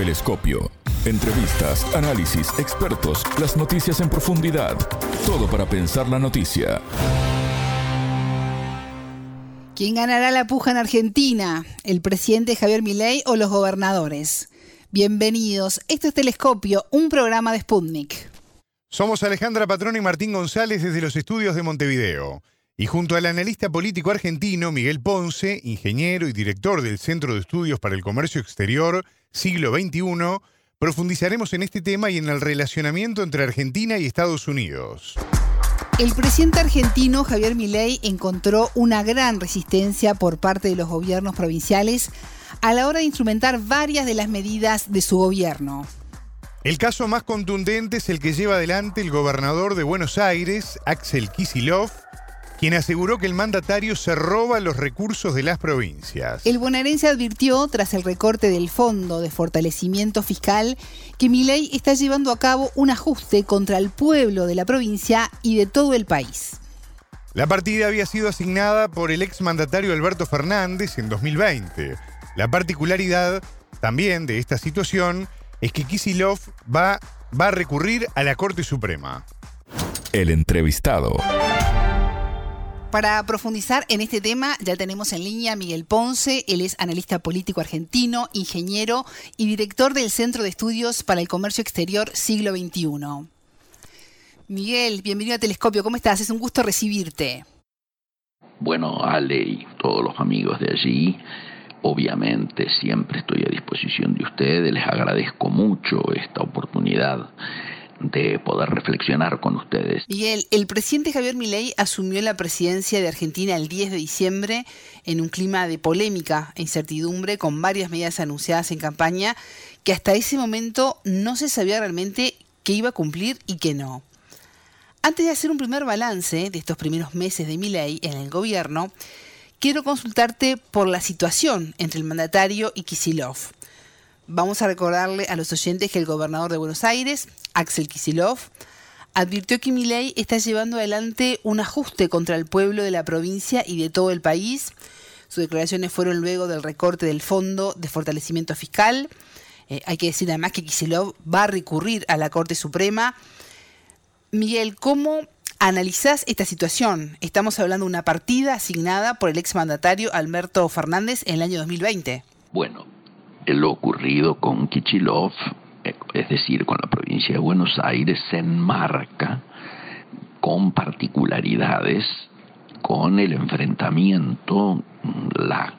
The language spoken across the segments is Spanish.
Telescopio. Entrevistas, análisis, expertos, las noticias en profundidad. Todo para pensar la noticia. ¿Quién ganará la puja en Argentina? ¿El presidente Javier Milei o los gobernadores? Bienvenidos. Esto es Telescopio, un programa de Sputnik. Somos Alejandra Patrón y Martín González desde los estudios de Montevideo. Y junto al analista político argentino Miguel Ponce, ingeniero y director del Centro de Estudios para el Comercio Exterior, siglo XXI, profundizaremos en este tema y en el relacionamiento entre Argentina y Estados Unidos. El presidente argentino Javier Milei encontró una gran resistencia por parte de los gobiernos provinciales a la hora de instrumentar varias de las medidas de su gobierno. El caso más contundente es el que lleva adelante el gobernador de Buenos Aires, Axel Kisilov, quien aseguró que el mandatario se roba los recursos de las provincias. El bonaerense advirtió, tras el recorte del Fondo de Fortalecimiento Fiscal, que Milei está llevando a cabo un ajuste contra el pueblo de la provincia y de todo el país. La partida había sido asignada por el exmandatario Alberto Fernández en 2020. La particularidad también de esta situación es que Kisilov va, va a recurrir a la Corte Suprema. El entrevistado. Para profundizar en este tema, ya tenemos en línea a Miguel Ponce. Él es analista político argentino, ingeniero y director del Centro de Estudios para el Comercio Exterior Siglo XXI. Miguel, bienvenido a Telescopio. ¿Cómo estás? Es un gusto recibirte. Bueno, Ale y todos los amigos de allí, obviamente siempre estoy a disposición de ustedes. Les agradezco mucho esta oportunidad de poder reflexionar con ustedes. Miguel, el presidente Javier Milei asumió la presidencia de Argentina el 10 de diciembre en un clima de polémica e incertidumbre con varias medidas anunciadas en campaña que hasta ese momento no se sabía realmente qué iba a cumplir y qué no. Antes de hacer un primer balance de estos primeros meses de Milei en el gobierno, quiero consultarte por la situación entre el mandatario y Kisilov. Vamos a recordarle a los oyentes que el gobernador de Buenos Aires, Axel Kisilov, advirtió que Milei está llevando adelante un ajuste contra el pueblo de la provincia y de todo el país. Sus declaraciones fueron luego del recorte del Fondo de Fortalecimiento Fiscal. Eh, hay que decir además que Kisilov va a recurrir a la Corte Suprema. Miguel, ¿cómo analizás esta situación? Estamos hablando de una partida asignada por el exmandatario Alberto Fernández en el año 2020. Bueno, lo ocurrido con Kichilov, es decir, con la provincia de Buenos Aires, se enmarca con particularidades con el enfrentamiento, la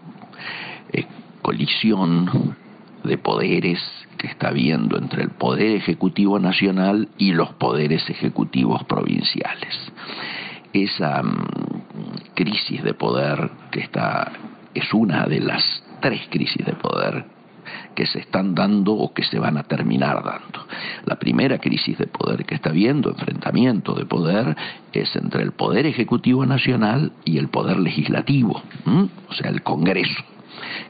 eh, colisión de poderes que está habiendo entre el Poder Ejecutivo Nacional y los poderes ejecutivos provinciales. Esa mm, crisis de poder que está es una de las tres crisis de poder que se están dando o que se van a terminar dando. La primera crisis de poder que está habiendo, enfrentamiento de poder, es entre el Poder Ejecutivo Nacional y el Poder Legislativo, o sea, el Congreso,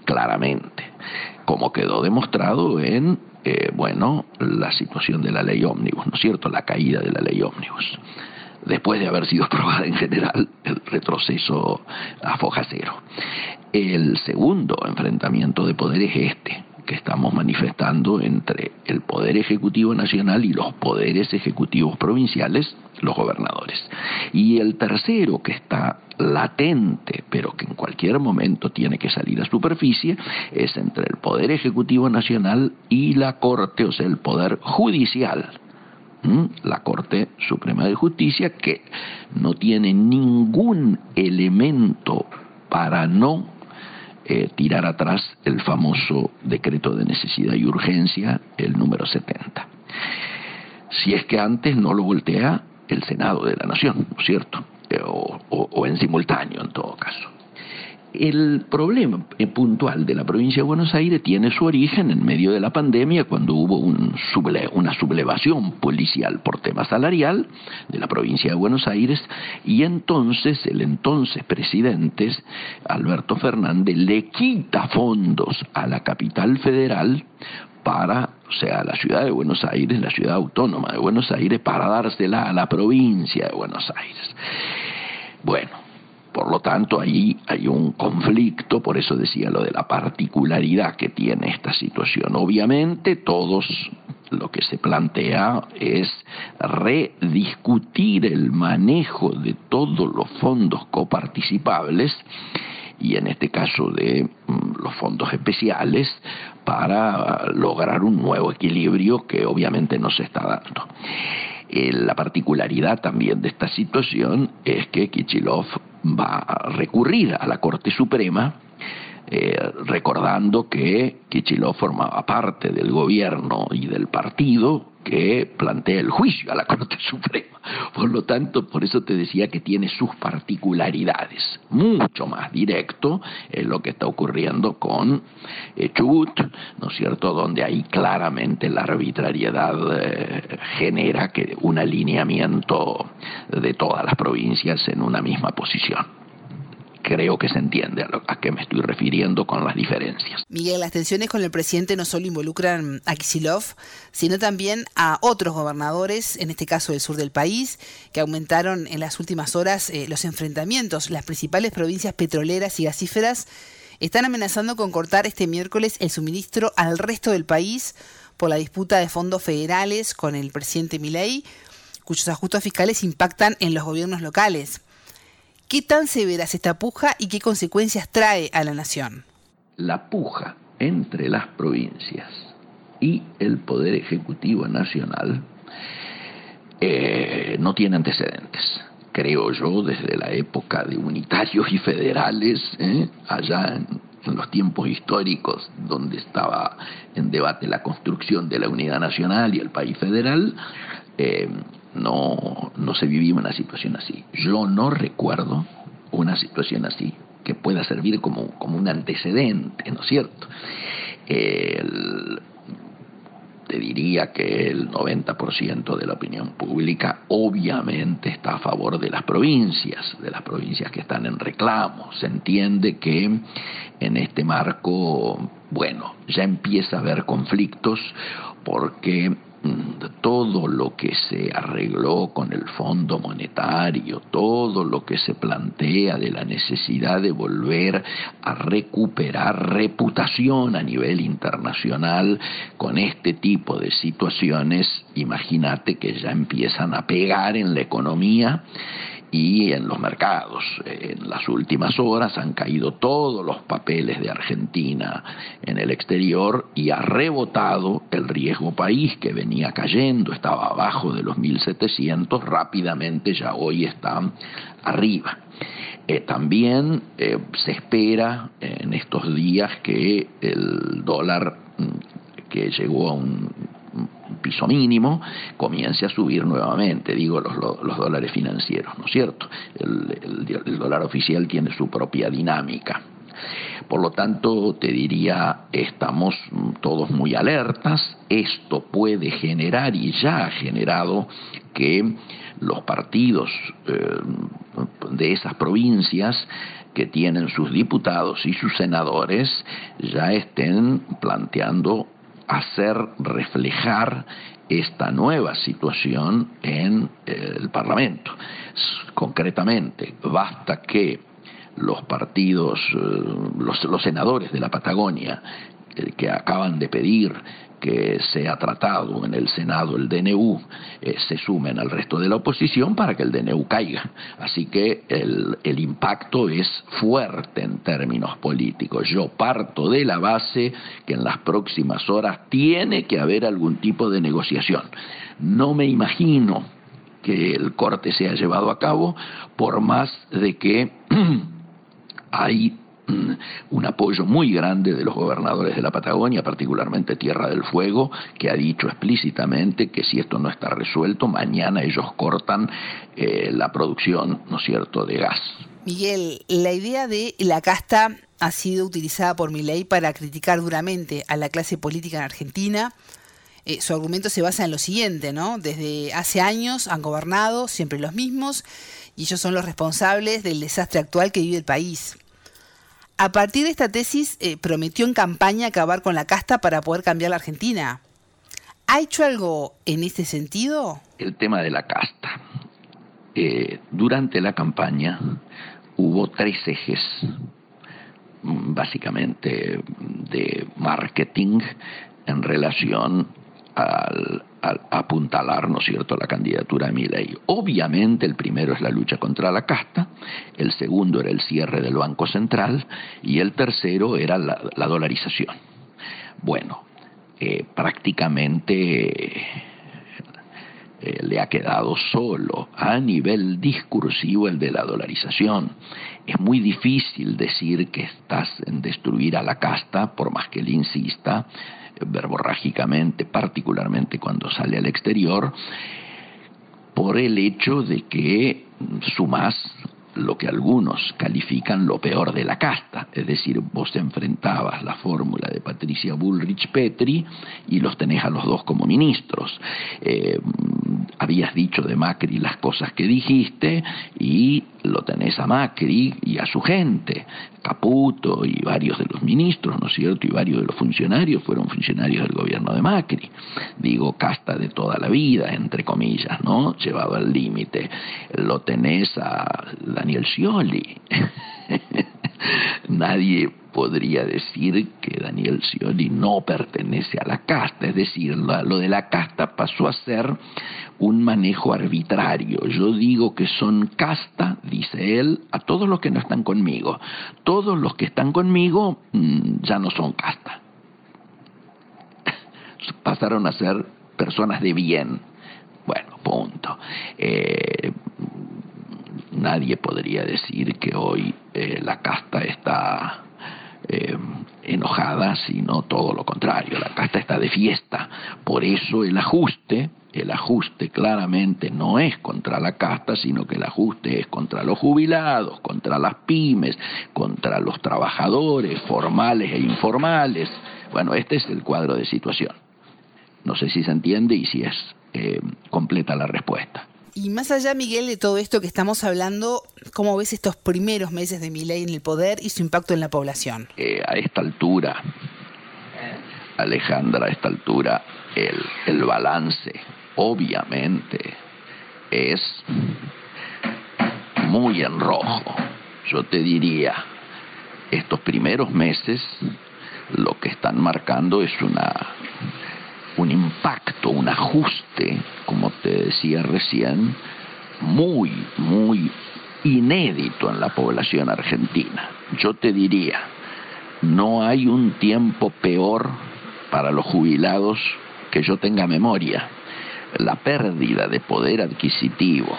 claramente, como quedó demostrado en, eh, bueno, la situación de la ley ómnibus, ¿no es cierto?, la caída de la ley ómnibus después de haber sido aprobada en general, el retroceso a foja cero. El segundo enfrentamiento de poder es este, que estamos manifestando entre el Poder Ejecutivo Nacional y los poderes ejecutivos provinciales, los gobernadores. Y el tercero, que está latente, pero que en cualquier momento tiene que salir a superficie, es entre el Poder Ejecutivo Nacional y la Corte, o sea, el Poder Judicial. La Corte Suprema de Justicia, que no tiene ningún elemento para no eh, tirar atrás el famoso decreto de necesidad y urgencia, el número 70. Si es que antes no lo voltea el Senado de la Nación, ¿no es cierto? Eh, o en simultáneo en todo caso. El problema puntual de la provincia de Buenos Aires tiene su origen en medio de la pandemia, cuando hubo una sublevación policial por tema salarial de la provincia de Buenos Aires, y entonces el entonces presidente Alberto Fernández le quita fondos a la capital federal para, o sea, la ciudad de Buenos Aires, la ciudad autónoma de Buenos Aires, para dársela a la provincia de Buenos Aires. Bueno, Por lo tanto, ahí hay un conflicto, por eso decía lo de la particularidad que tiene esta situación. Obviamente, todos lo que se plantea es rediscutir el manejo de todos los fondos coparticipables y en este caso de mm, los fondos especiales para lograr un nuevo equilibrio que obviamente no se está dando. Eh, la particularidad también de esta situación es que Kichilov va a recurrir a la Corte Suprema eh, recordando que Kichilov formaba parte del gobierno y del partido que plantea el juicio a la Corte Suprema. Por lo tanto, por eso te decía que tiene sus particularidades. Mucho más directo es lo que está ocurriendo con eh, Chubut, ¿no es cierto?, donde ahí claramente la arbitrariedad eh, genera que un alineamiento de todas las provincias en una misma posición creo que se entiende a, qué me estoy refiriendo con las diferencias. Miguel, las tensiones con el presidente no solo involucran a Kisilov, sino también a otros gobernadores, en este caso del sur del país, que aumentaron en las últimas horas eh, los enfrentamientos. Las principales provincias petroleras y gasíferas están amenazando con cortar este miércoles el suministro al resto del país por la disputa de fondos federales con el presidente Milei, cuyos ajustes fiscales impactan en los gobiernos locales. ¿Qué tan severa es esta puja y qué consecuencias trae a la nación? La puja entre las provincias y el Poder Ejecutivo Nacional eh, no tiene antecedentes. Creo yo, desde la época de unitarios y federales, eh, allá en, los tiempos históricos donde estaba en debate la construcción de la unidad nacional y el país federal, eh, no, no se vivía una situación así. Yo no recuerdo una situación así que pueda servir como, como un antecedente, ¿no es cierto? te diría que el 90% de la opinión pública obviamente está a favor de las provincias, de las provincias que están en reclamo. Se entiende que en este marco, bueno, ya empieza a haber conflictos porque todo lo que se arregló con el Fondo Monetario, todo lo que se plantea de la necesidad de volver a recuperar reputación a nivel internacional con este tipo de situaciones, imagínate que ya empiezan a pegar en la economía y en los mercados. En las últimas horas han caído todos los papeles de Argentina en el exterior y ha rebotado el riesgo país que venía cayendo, estaba abajo de los 1.700, rápidamente ya hoy está arriba. Eh, también eh, se espera en estos días que el dólar mm, que llegó a un piso mínimo, comience a subir nuevamente, digo, los, los dólares financieros, ¿no es cierto? El, el dólar oficial tiene su propia dinámica. Por lo tanto, te diría, estamos todos muy alertas, esto puede generar y ya ha generado que los partidos eh, de esas provincias que tienen sus diputados y sus senadores ya estén planteando hacer reflejar esta nueva situación en el Parlamento. Concretamente, basta que los partidos, eh, los, senadores de la Patagonia, eh, que acaban de pedir que sea tratado en el Senado el DNU eh, se sumen al resto de la oposición para que el DNU caiga. Así que el impacto es fuerte en términos políticos. Yo parto de la base que en las próximas horas tiene que haber algún tipo de negociación. No me imagino que el corte sea llevado a cabo por más de que hay un apoyo muy grande de los gobernadores de la Patagonia, particularmente Tierra del Fuego, que ha dicho explícitamente que si esto no está resuelto, mañana ellos cortan eh, la producción, ¿no es cierto?, de gas. Miguel, la idea de la casta ha sido utilizada por Milei para criticar duramente a la clase política en Argentina. Eh, su argumento se basa en lo siguiente, ¿no? Desde hace años han gobernado siempre los mismos y ellos son los responsables del desastre actual que vive el país. A partir de esta tesis, eh, prometió en campaña acabar con la casta para poder cambiar la Argentina. ¿Ha hecho algo en este sentido? El tema de la casta. Eh, durante la campaña, hubo tres ejes básicamente de marketing en relación al, apuntalar, ¿no es cierto?, la candidatura de Milei. Obviamente el primero es la lucha contra la casta, el segundo era el cierre del Banco Central y el tercero era la, dolarización. Bueno, eh, prácticamente eh, le ha quedado solo a nivel discursivo el de la dolarización. Es muy difícil decir que estás en destruir a la casta, por más que él insista, verborrágicamente, particularmente cuando sale al exterior, por el hecho de que sumas lo que algunos califican lo peor de la casta, es decir, vos enfrentabas la fórmula de Patricia Bullrich Petri y los tenés a los dos como ministros. Eh, habías dicho de Macri las cosas que dijiste y lo tenés a Macri y a su gente. Caputo y varios de los ministros, ¿no es cierto? Y varios de los funcionarios fueron funcionarios del gobierno de Macri. Digo, casta de toda la vida, entre comillas, ¿no? Llevado al límite. Lo tenés a Daniel Scioli. Nadie podría decir que Daniel Scioli no pertenece a la casta, es decir, lo de la casta pasó a ser un manejo arbitrario. Yo digo que son casta, dice él, a todos los que no están conmigo. Todos los que están conmigo mm, ya no son casta. Pasaron a ser personas de bien. Bueno, punto. Eh, nadie podría decir que hoy eh, la casta está eh, enojada, sino todo lo contrario, la casta está de fiesta. Por eso el ajuste, el ajuste claramente no es contra la casta, sino que el ajuste es contra los jubilados, contra las pymes, contra los trabajadores formales e informales. Bueno, este es el cuadro de situación. No sé si se entiende y si es eh, completa la respuesta. Y más allá, Miguel, de todo esto que estamos hablando, ¿cómo ves estos primeros meses de Milei en el poder y su impacto en la población? Eh, a esta altura, Alejandra, a esta altura, el, el balance, obviamente, es muy en rojo. Yo te diría, estos primeros meses lo que están marcando es una un impacto, un ajuste, como decía recién, muy, muy inédito en la población argentina. Yo te diría, no hay un tiempo peor para los jubilados que yo tenga memoria. La pérdida de poder adquisitivo,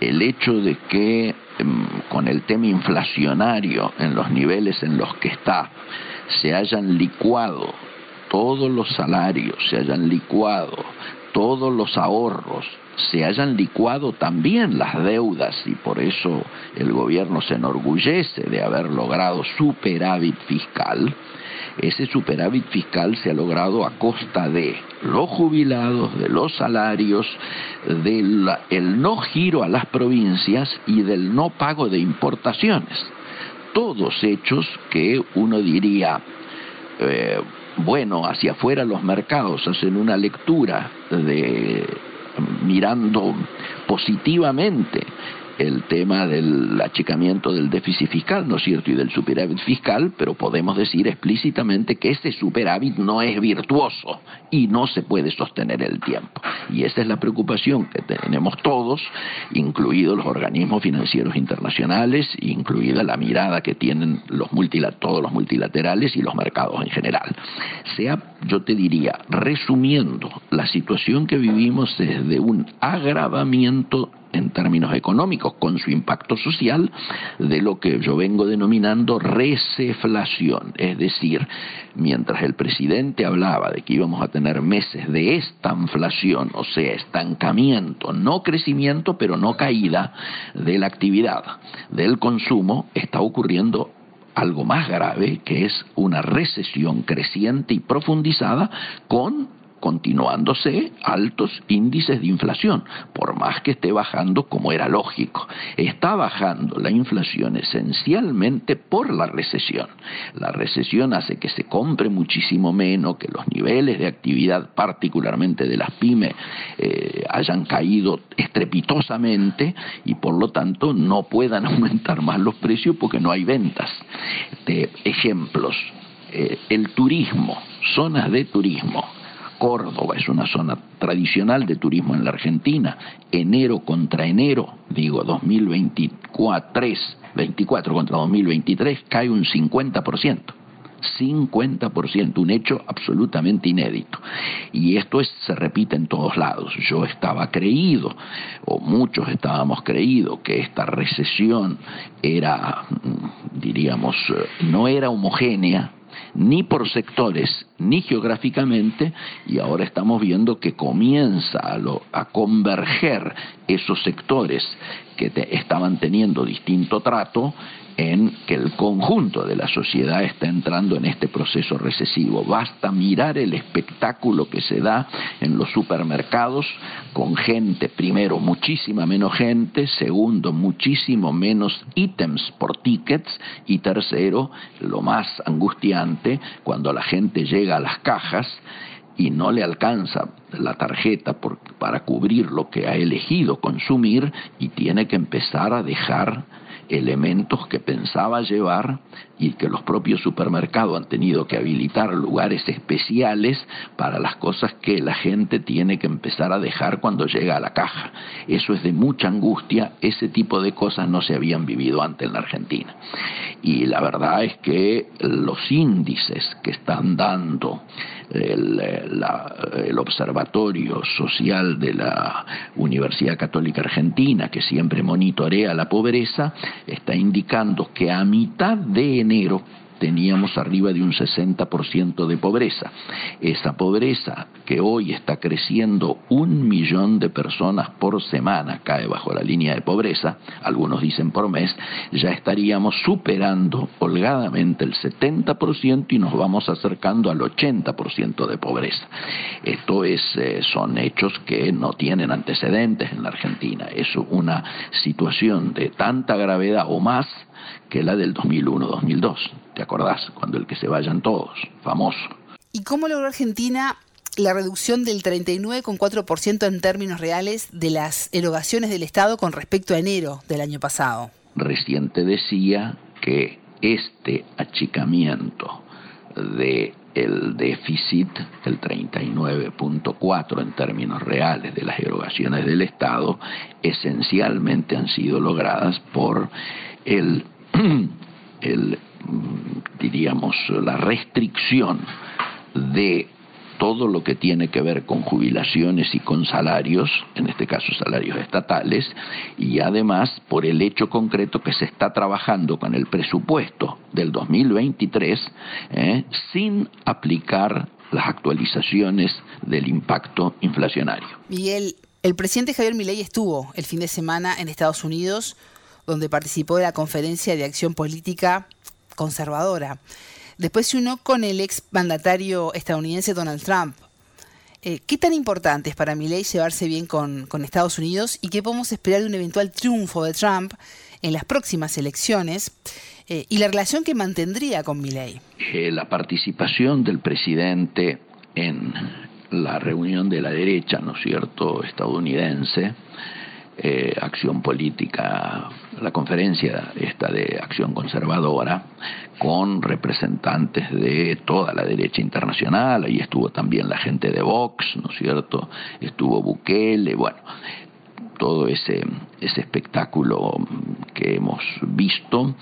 el hecho de que em, con el tema inflacionario en los niveles en los que está, se hayan licuado todos los salarios se hayan licuado, todos los ahorros se hayan licuado también las deudas y por eso el gobierno se enorgullece de haber logrado superávit fiscal, ese superávit fiscal se ha logrado a costa de los jubilados, de los salarios, del el no giro a las provincias y del no pago de importaciones. Todos hechos que uno diría, eh, bueno, hacia afuera los mercados hacen una lectura de mirando positivamente el tema del achicamiento del déficit fiscal, ¿no es cierto?, y del superávit fiscal, pero podemos decir explícitamente que ese superávit no es virtuoso y no se puede sostener el tiempo. Y esa es la preocupación que tenemos todos, incluidos los organismos financieros internacionales, incluida la mirada que tienen los todos los multilaterales y los mercados en general. Sea, yo te diría, resumiendo, la situación que vivimos es de un agravamiento en términos económicos, con su impacto social, de lo que yo vengo denominando receflación. Es decir, mientras el presidente hablaba de que íbamos a tener meses de estanflación, o sea, estancamiento, no crecimiento, pero no caída de la actividad, del consumo, está ocurriendo algo más grave, que es una recesión creciente y profundizada con continuándose altos índices de inflación, por más que esté bajando como era lógico. Está bajando la inflación esencialmente por la recesión. La recesión hace que se compre muchísimo menos, que los niveles de actividad, particularmente de las pymes, eh, hayan caído estrepitosamente y por lo tanto no puedan aumentar más los precios porque no hay ventas. De ejemplos, eh, el turismo, zonas de turismo Córdoba es una zona tradicional de turismo en la Argentina. Enero contra enero, digo 2024, 24 contra 2023, cae un 50%. 50%, un hecho absolutamente inédito. Y esto es, se repite en todos lados. Yo estaba creído, o muchos estábamos creídos, que esta recesión era, mm, diríamos, eh, no era homogénea, ni por sectores ni geográficamente y ahora estamos viendo que comienza a, converger esos sectores que estaban teniendo distinto trato en que el conjunto de la sociedad está entrando en este proceso recesivo. Basta mirar el espectáculo que se da en los supermercados con gente, primero, muchísima menos gente, segundo, muchísimo menos ítems por tickets y tercero, lo más angustiante, cuando la gente llega a las cajas y no le alcanza la tarjeta para cubrir lo que ha elegido consumir y tiene que empezar a dejar elementos que pensaba llevar y que los propios supermercados han tenido que habilitar lugares especiales para las cosas que la gente tiene que empezar a dejar cuando llega a la caja. Eso es de mucha angustia, ese tipo de cosas no se habían vivido antes en la Argentina. Y la verdad es que los índices que están dando el, el, Observatorio Social de la Universidad Católica Argentina, que siempre monitorea la pobreza, está indicando que a mitad de enero teníamos arriba de un 60% de pobreza. Esa pobreza que hoy está creciendo un millón de personas por semana, cae bajo la línea de pobreza, algunos dicen por mes, ya estaríamos superando holgadamente el 70% y nos vamos acercando al 80% de pobreza. Esto es, eh, son hechos que no tienen antecedentes en la Argentina. Es una situación de tanta gravedad o más que la del 2001-2002. ¿Te acordás? Cuando el que se vayan todos, famoso. ¿Y cómo logró Argentina la reducción del 39,4% en términos reales de las erogaciones del Estado con respecto a enero del año pasado? Reciente decía que este achicamiento de el déficit, el 39.4 en términos reales de las erogaciones del Estado, esencialmente han sido logradas por el, el diríamos, la restricción de todo lo que tiene que ver con jubilaciones y con salarios, en este caso salarios estatales, y además por el hecho concreto que se está trabajando con el presupuesto del 2023 eh, sin aplicar las actualizaciones del impacto inflacionario. Miguel, el presidente Javier Milei estuvo el fin de semana en Estados Unidos, donde participó de la conferencia de acción política conservadora. Después se unió con el ex mandatario estadounidense Donald Trump. Eh, ¿Qué tan importante es para Milley llevarse bien con, Estados Unidos y qué podemos esperar de un eventual triunfo de Trump en las próximas elecciones eh, y la relación que mantendría con Milley? Eh, la participación del presidente en la reunión de la derecha, ¿no es cierto?, estadounidense, eh, acción política, la conferencia esta de acción conservadora, con representantes de toda la derecha internacional, ahí estuvo también la gente de Vox, ¿no es cierto? Estuvo Bukele, bueno, todo ese, ese espectáculo que hemos visto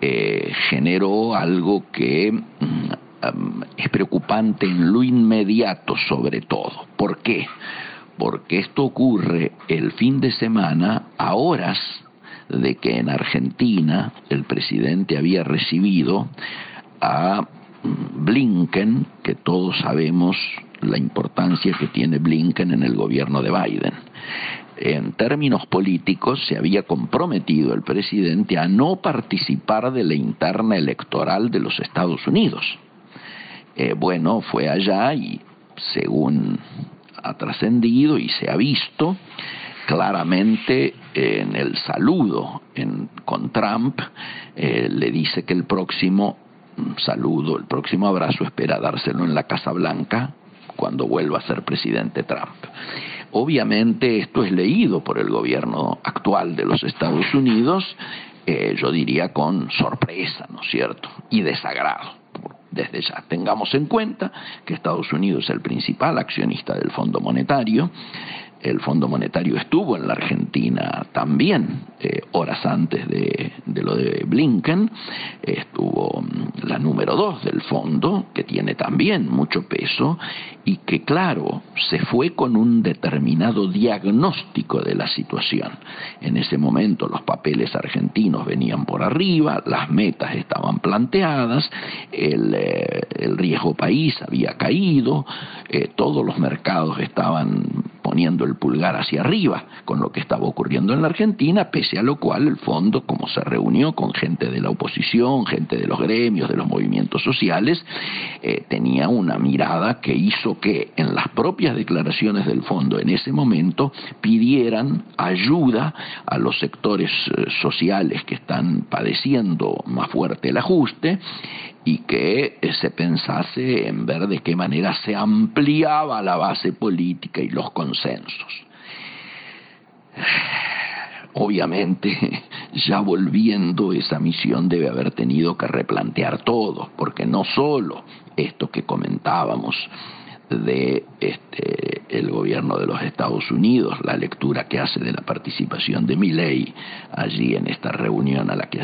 eh, generó algo que mm, es preocupante en lo inmediato sobre todo. ¿Por qué? porque esto ocurre el fin de semana a horas de que en Argentina el presidente había recibido a Blinken, que todos sabemos la importancia que tiene Blinken en el gobierno de Biden. En términos políticos se había comprometido el presidente a no participar de la interna electoral de los Estados Unidos. Eh, bueno, fue allá y según ha trascendido y se ha visto, claramente en el saludo con Trump eh, le dice que el próximo saludo, el próximo abrazo espera dárselo en la Casa Blanca cuando vuelva a ser presidente Trump. Obviamente esto es leído por el gobierno actual de los Estados Unidos, eh, yo diría con sorpresa, ¿no es cierto? Y desagrado. Desde ya, tengamos en cuenta que Estados Unidos es el principal accionista del Fondo Monetario, el Fondo Monetario estuvo en la Argentina también, eh, horas antes de, lo de Blinken, estuvo mm, la número dos del fondo, que tiene también mucho peso, y que claro, se fue con un determinado diagnóstico de la situación. En ese momento los papeles argentinos venían por arriba, las metas estaban planteadas, el, eh, riesgo país había caído, eh, todos los mercados estaban poniendo el pulgar hacia arriba con lo que estaba ocurriendo en la Argentina, pese a lo cual el fondo, como se reunió con gente de la oposición, gente de los gremios, de los movimientos sociales, eh, tenía una mirada que hizo que en las propias declaraciones del fondo en ese momento pidieran ayuda a los sectores eh, sociales que están padeciendo más fuerte el ajuste y que se pensase en ver de qué manera se ampliaba la base política y los consensos. Obviamente, ya volviendo, esa misión debe haber tenido que replantear todo, porque no solo esto que comentábamos, de este, el gobierno de los Estados Unidos, la lectura que hace de la participación de Milley allí en esta reunión a la que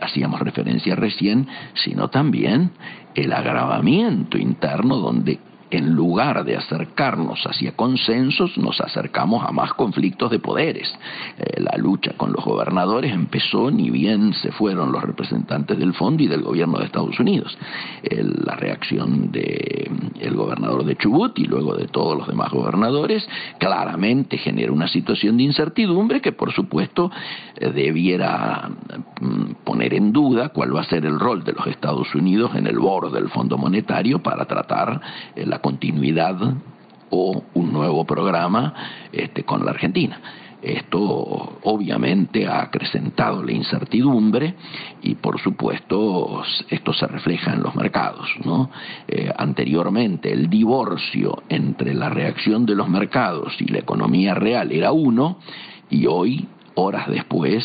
hacíamos referencia recién, sino también el agravamiento interno donde en lugar de acercarnos hacia consensos, nos acercamos a más conflictos de poderes. Eh, la lucha con los gobernadores empezó ni bien se fueron los representantes del fondo y del gobierno de Estados Unidos. la reacción del mm, gobernador de Chubut y luego de todos los demás gobernadores claramente genera una situación de incertidumbre que por supuesto eh, debiera mm, poner en duda cuál va a ser el rol de los Estados Unidos en el borde del Fondo Monetario para tratar eh, la continuidad o un nuevo programa este, con la Argentina. Esto obviamente ha acrecentado la incertidumbre y por supuesto esto se refleja en los mercados. ¿no? Eh, anteriormente el divorcio entre la reacción de los mercados y la economía real era uno y hoy, horas después,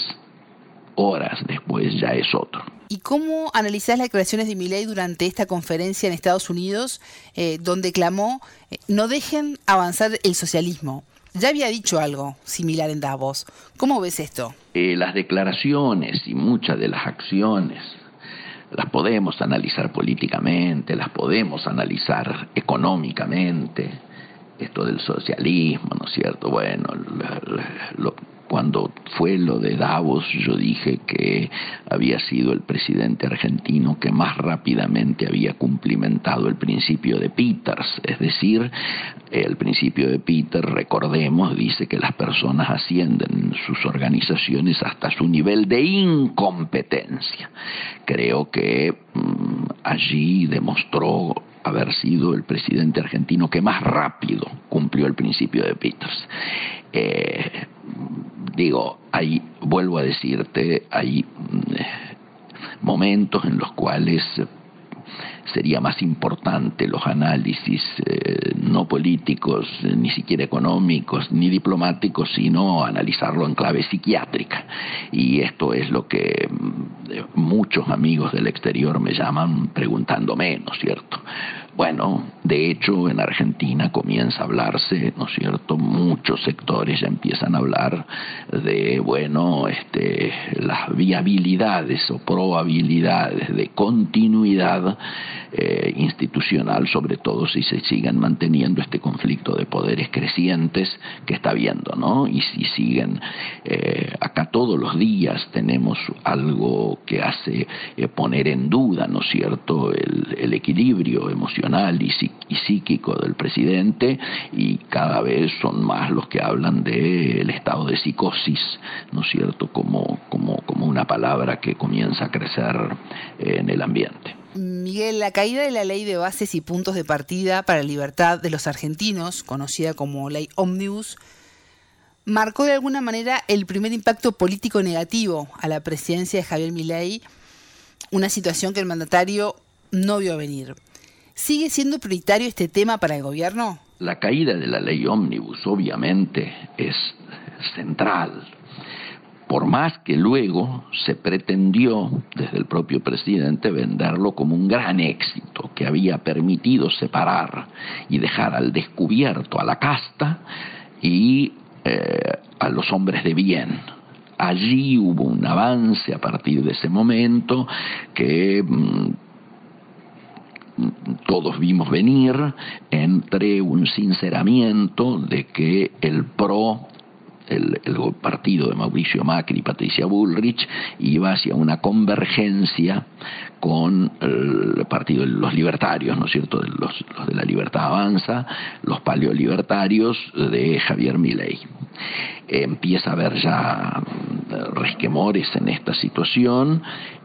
horas después ya es otro. ¿Y cómo analizás las declaraciones de Milei durante esta conferencia en Estados Unidos, eh, donde clamó, eh, no dejen avanzar el socialismo? Ya había dicho algo similar en Davos. ¿Cómo ves esto? Eh, las declaraciones y muchas de las acciones las podemos analizar políticamente, las podemos analizar económicamente, esto del socialismo, ¿no es cierto? Bueno, lo, cuando fue lo de Davos, yo dije que había sido el presidente argentino que más rápidamente había cumplimentado el principio de Peters, es decir, el principio de Peters, recordemos, dice que las personas ascienden en sus organizaciones hasta su nivel de incompetencia. Creo que mm, allí demostró haber sido el presidente argentino que más rápido cumplió el principio de Peters. Eh, digo, hay, vuelvo a decirte, hay mm, momentos en los cuales sería más importante los análisis eh, no políticos, ni siquiera económicos, ni diplomáticos, sino analizarlo en clave psiquiátrica. Y esto es lo que mm, muchos amigos del exterior me llaman preguntando menos, ¿cierto? Bueno, de hecho en Argentina comienza a hablarse, ¿no es cierto? Muchos sectores ya empiezan a hablar de, bueno, este, las viabilidades o probabilidades de continuidad eh, institucional, sobre todo si se siguen manteniendo este conflicto de poderes crecientes que está habiendo, ¿no? Y si siguen, eh, acá todos los días tenemos algo que hace eh, poner en duda, ¿no es cierto?, el, el equilibrio emocional y, psíquico del presidente y cada vez son más los que hablan del estado de psicosis, ¿no es cierto?, como, como, como una palabra que comienza a crecer en el ambiente. Miguel, la caída de la ley de bases y puntos de partida para la libertad de los argentinos, conocida como ley Omnibus, marcó de alguna manera el primer impacto político negativo a la presidencia de Javier Milei, una situación que el mandatario no vio venir. ¿Sigue siendo prioritario este tema para el gobierno? La caída de la ley Omnibus obviamente es central, por más que luego se pretendió desde el propio presidente venderlo como un gran éxito que había permitido separar y dejar al descubierto a la casta y eh, a los hombres de bien. Allí hubo un avance a partir de ese momento que mm, todos vimos venir entre un sinceramiento de que el PRO el, partido de Mauricio Macri y Patricia Bullrich iba hacia una convergencia con el partido de los libertarios, ¿no es cierto?, los, los de la libertad avanza, los paleolibertarios de Javier Milei. Empieza a haber ya resquemores en esta situación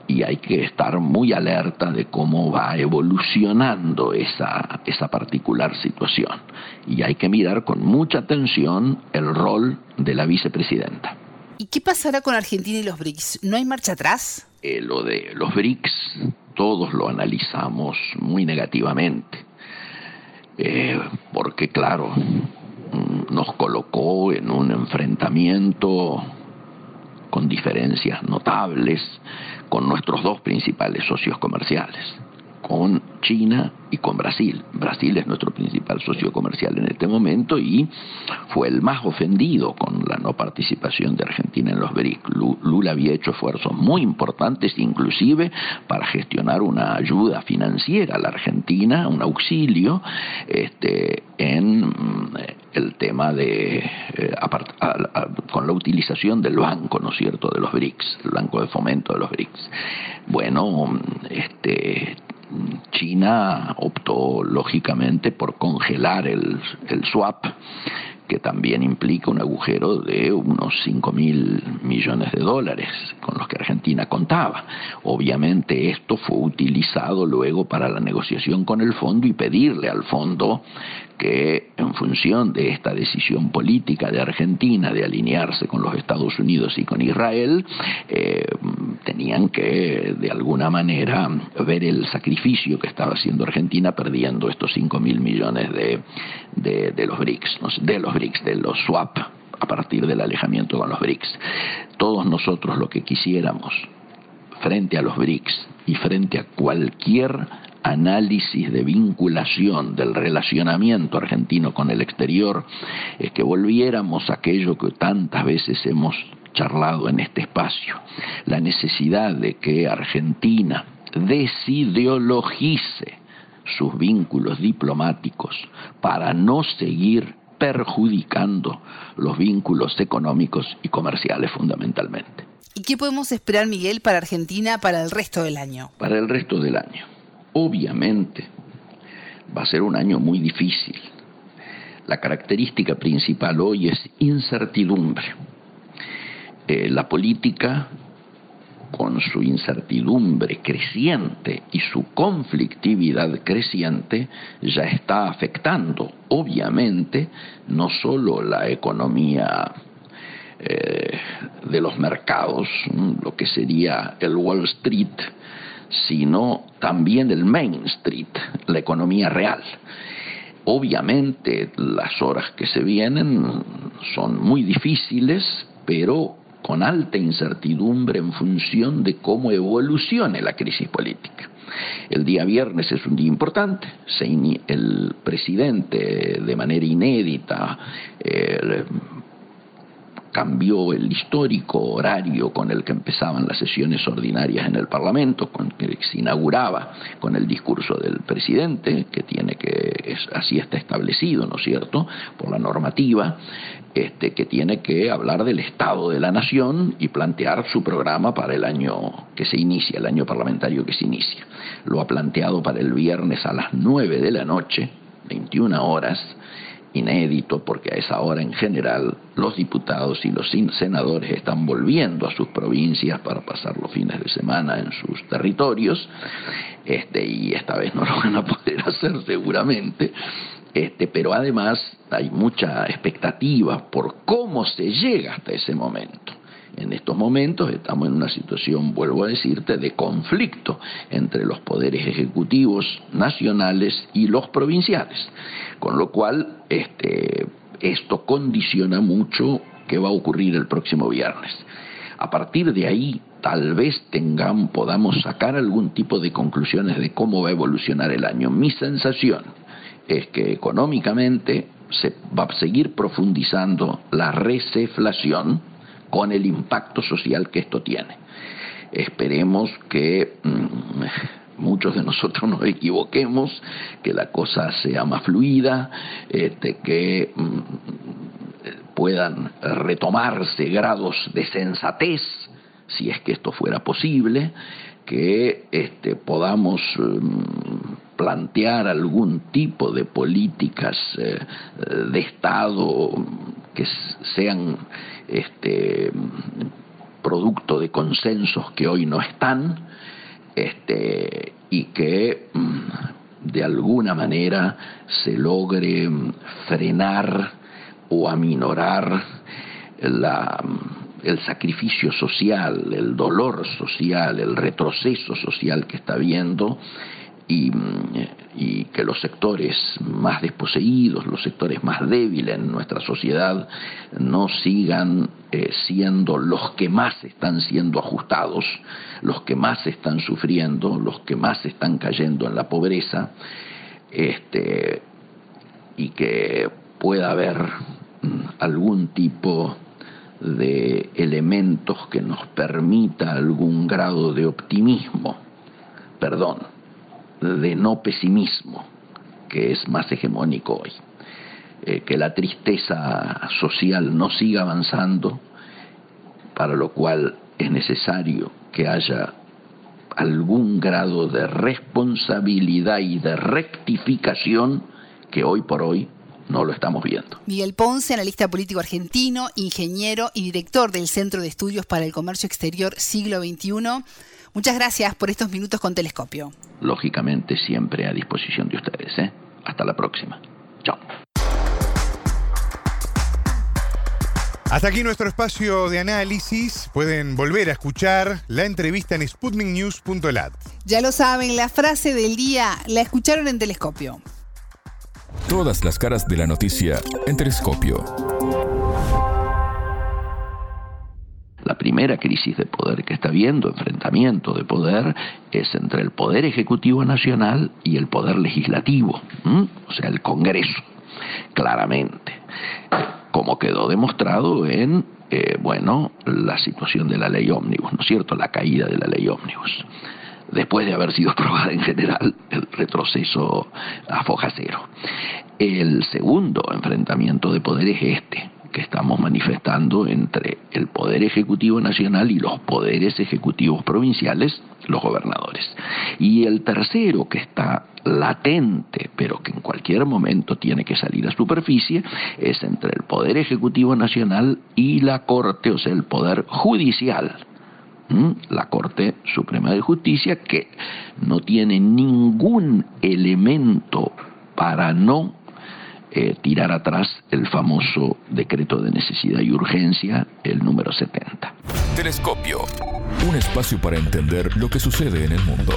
y hay que estar muy alerta de cómo va evolucionando esa, esa particular situación. Y hay que mirar con mucha atención el rol de la vicepresidenta. ¿Y qué pasará con Argentina y los BRICS? ¿No hay marcha atrás? Eh, lo de los BRICS, todos lo analizamos muy negativamente. Eh, porque claro, mm, nos colocó en un enfrentamiento con diferencias notables con nuestros dos principales socios comerciales, con China y con Brasil. Brasil es nuestro principal socio comercial en este momento y fue el más ofendido con la no participación de Argentina en los BRIC. Lula había hecho esfuerzos muy importantes, inclusive para gestionar una ayuda financiera a la Argentina, un auxilio, este, en el tema de, eh, con la utilización del banco, ¿no es cierto?, de los BRICS, el banco de fomento de los BRICS. Bueno, este, China optó lógicamente por congelar el, el swap que también implica un agujero de unos 5 mil millones de dólares con los que Argentina contaba. Obviamente esto fue utilizado luego para la negociación con el fondo y pedirle al fondo que en función de esta decisión política de Argentina de alinearse con los Estados Unidos y con Israel, eh, tenían que de alguna manera ver el sacrificio que estaba haciendo Argentina perdiendo estos 5 mil millones de, de, los BRICS, de los BRICS, de los swap a partir del alejamiento con los BRICS. Todos nosotros lo que quisiéramos frente a los BRICS y frente a cualquier análisis de vinculación del relacionamiento argentino con el exterior es que volviéramos a aquello que tantas veces hemos charlado en este espacio, la necesidad de que Argentina desideologice sus vínculos diplomáticos para no seguir perjudicando los vínculos económicos y comerciales fundamentalmente. ¿Y qué podemos esperar, Miguel, para Argentina para el resto del año? Para el resto del año. Obviamente va a ser un año muy difícil. La característica principal hoy es incertidumbre. Eh, la política, con su incertidumbre creciente y su conflictividad creciente, ya está afectando, obviamente, no solo la economía eh, de los mercados, lo que sería el Wall Street, sino también el Main Street, la economía real. Obviamente las horas que se vienen son muy difíciles, pero con alta incertidumbre en función de cómo evolucione la crisis política. El día viernes es un día importante. El presidente, de manera inédita, cambió el histórico horario con el que empezaban las sesiones ordinarias en el Parlamento, con que se inauguraba con el discurso del presidente, que tiene que, así está establecido, ¿no es cierto?, por la normativa, este, que tiene que hablar del estado de la nación y plantear su programa para el año que se inicia, el año parlamentario que se inicia. Lo ha planteado para el viernes a las 9 de la noche, 21 horas, inédito porque a esa hora en general los diputados y los senadores están volviendo a sus provincias para pasar los fines de semana en sus territorios este y esta vez no lo van a poder hacer seguramente este pero además hay mucha expectativa por cómo se llega hasta ese momento en estos momentos estamos en una situación, vuelvo a decirte, de conflicto entre los poderes ejecutivos nacionales y los provinciales, con lo cual este, esto condiciona mucho qué va a ocurrir el próximo viernes. A partir de ahí, tal vez tengamos, podamos sacar algún tipo de conclusiones de cómo va a evolucionar el año. Mi sensación es que económicamente se va a seguir profundizando la receflación, con el impacto social que esto tiene. Esperemos que mm, muchos de nosotros nos equivoquemos, que la cosa sea más fluida, este, que mm, puedan retomarse grados de sensatez, si es que esto fuera posible, que este, podamos mm, plantear algún tipo de políticas eh, de Estado que sean este, producto de consensos que hoy no están este, y que mm, de alguna manera se logre mm, frenar o aminorar mm, el sacrificio social, el dolor social, el retroceso social que está habiendo y, que los sectores más desposeídos, los sectores más débiles en nuestra sociedad no sigan eh, siendo los que más están siendo ajustados, los que más están sufriendo, los que más están cayendo en la pobreza, este, y que pueda haber mm, algún tipo de elementos que nos permita algún grado de optimismo, perdón, de no pesimismo, que es más hegemónico hoy. Eh, que la tristeza social no siga avanzando, para lo cual es necesario que haya algún grado de responsabilidad y de rectificación que hoy por hoy no lo estamos viendo. Miguel Ponce, analista político argentino, ingeniero y director del Centro de Estudios para el Comercio Exterior Siglo XXI. Muchas gracias por estos minutos con Telescopio. Lógicamente siempre a disposición de ustedes. ¿eh? Hasta la próxima. Chao. Hasta aquí nuestro espacio de análisis. Pueden volver a escuchar la entrevista en sputniknews.lat. Ya lo saben, la frase del día la escucharon en Telescopio. Todas las caras de la noticia en Telescopio. La primera crisis de poder que está habiendo, enfrentamiento de poder, es entre el Poder Ejecutivo Nacional y el Poder Legislativo, o sea, el Congreso, claramente, como quedó demostrado en, eh, bueno, la situación de la ley ómnibus, ¿no es cierto?, la caída de la ley ómnibus después de haber sido aprobada en general, el retroceso a foja cero. El segundo enfrentamiento de poder es este, que estamos manifestando entre el Poder Ejecutivo Nacional y los poderes ejecutivos provinciales, los gobernadores. Y el tercero, que está latente, pero que en cualquier momento tiene que salir a superficie, es entre el Poder Ejecutivo Nacional y la Corte, o sea, el Poder Judicial. La Corte Suprema de Justicia, que no tiene ningún elemento para no eh, tirar atrás el famoso decreto de necesidad y urgencia, el número 70. Telescopio, un espacio para entender lo que sucede en el mundo.